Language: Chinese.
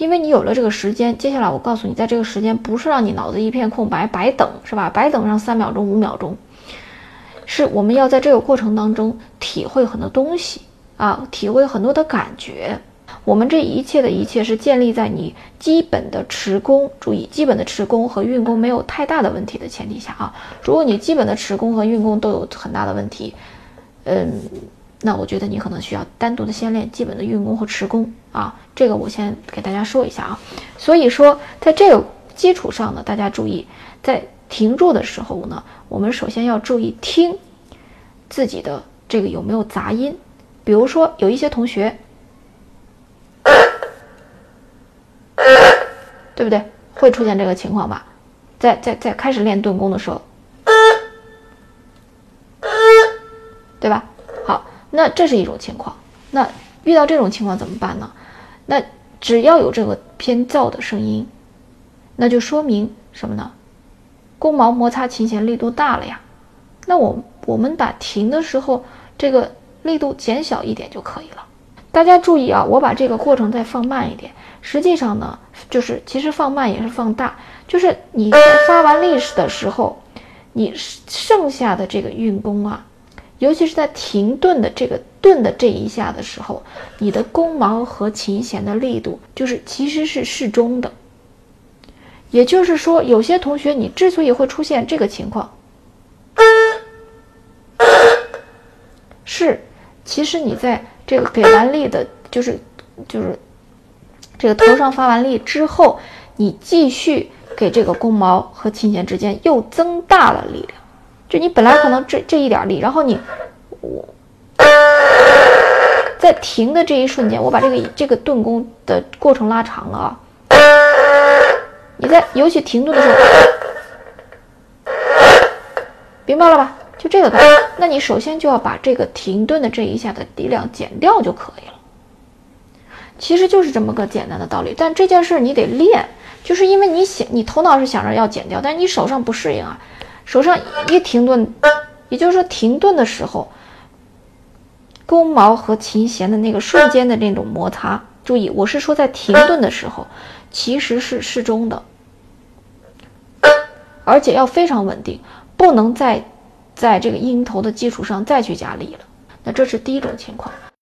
因为你有了这个时间，接下来我告诉你，在这个时间不是让你脑子一片空白，白等是吧？白等上三秒钟、五秒钟，是我们要在这个过程当中体会很多东西啊，体会很多的感觉。我们这一切的一切是建立在你基本的持功，注意基本的持功和运功没有太大的问题的前提下啊。如果你基本的持功和运功都有很大的问题，嗯。那我觉得你可能需要单独的先练基本的运功和持功啊，这个我先给大家说一下啊。所以说，在这个基础上呢，大家注意，在停住的时候呢，我们首先要注意听自己的这个有没有杂音。比如说，有一些同学，对不对？会出现这个情况吧？在在在开始练顿功的时候，对吧？那这是一种情况，那遇到这种情况怎么办呢？那只要有这个偏噪的声音，那就说明什么呢？弓毛摩擦琴弦力度大了呀。那我我们把停的时候这个力度减小一点就可以了。大家注意啊，我把这个过程再放慢一点。实际上呢，就是其实放慢也是放大，就是你在发完力的时候，你剩下的这个运弓啊。尤其是在停顿的这个顿的这一下的时候，你的弓毛和琴弦的力度就是其实是适中的。也就是说，有些同学你之所以会出现这个情况，是其实你在这个给完力的，就是就是这个头上发完力之后，你继续给这个弓毛和琴弦之间又增大了力量。就你本来可能这这一点力，然后你我在停的这一瞬间，我把这个这个顿弓的过程拉长了啊。你在尤其停顿的时候，明白了吧？就这个感觉。那你首先就要把这个停顿的这一下的力量减掉就可以了。其实就是这么个简单的道理。但这件事你得练，就是因为你想，你头脑是想着要减掉，但你手上不适应啊。手上一停顿，也就是说停顿的时候，弓毛和琴弦的那个瞬间的那种摩擦，注意，我是说在停顿的时候，其实是适中的，而且要非常稳定，不能再在这个音头的基础上再去加力了。那这是第一种情况。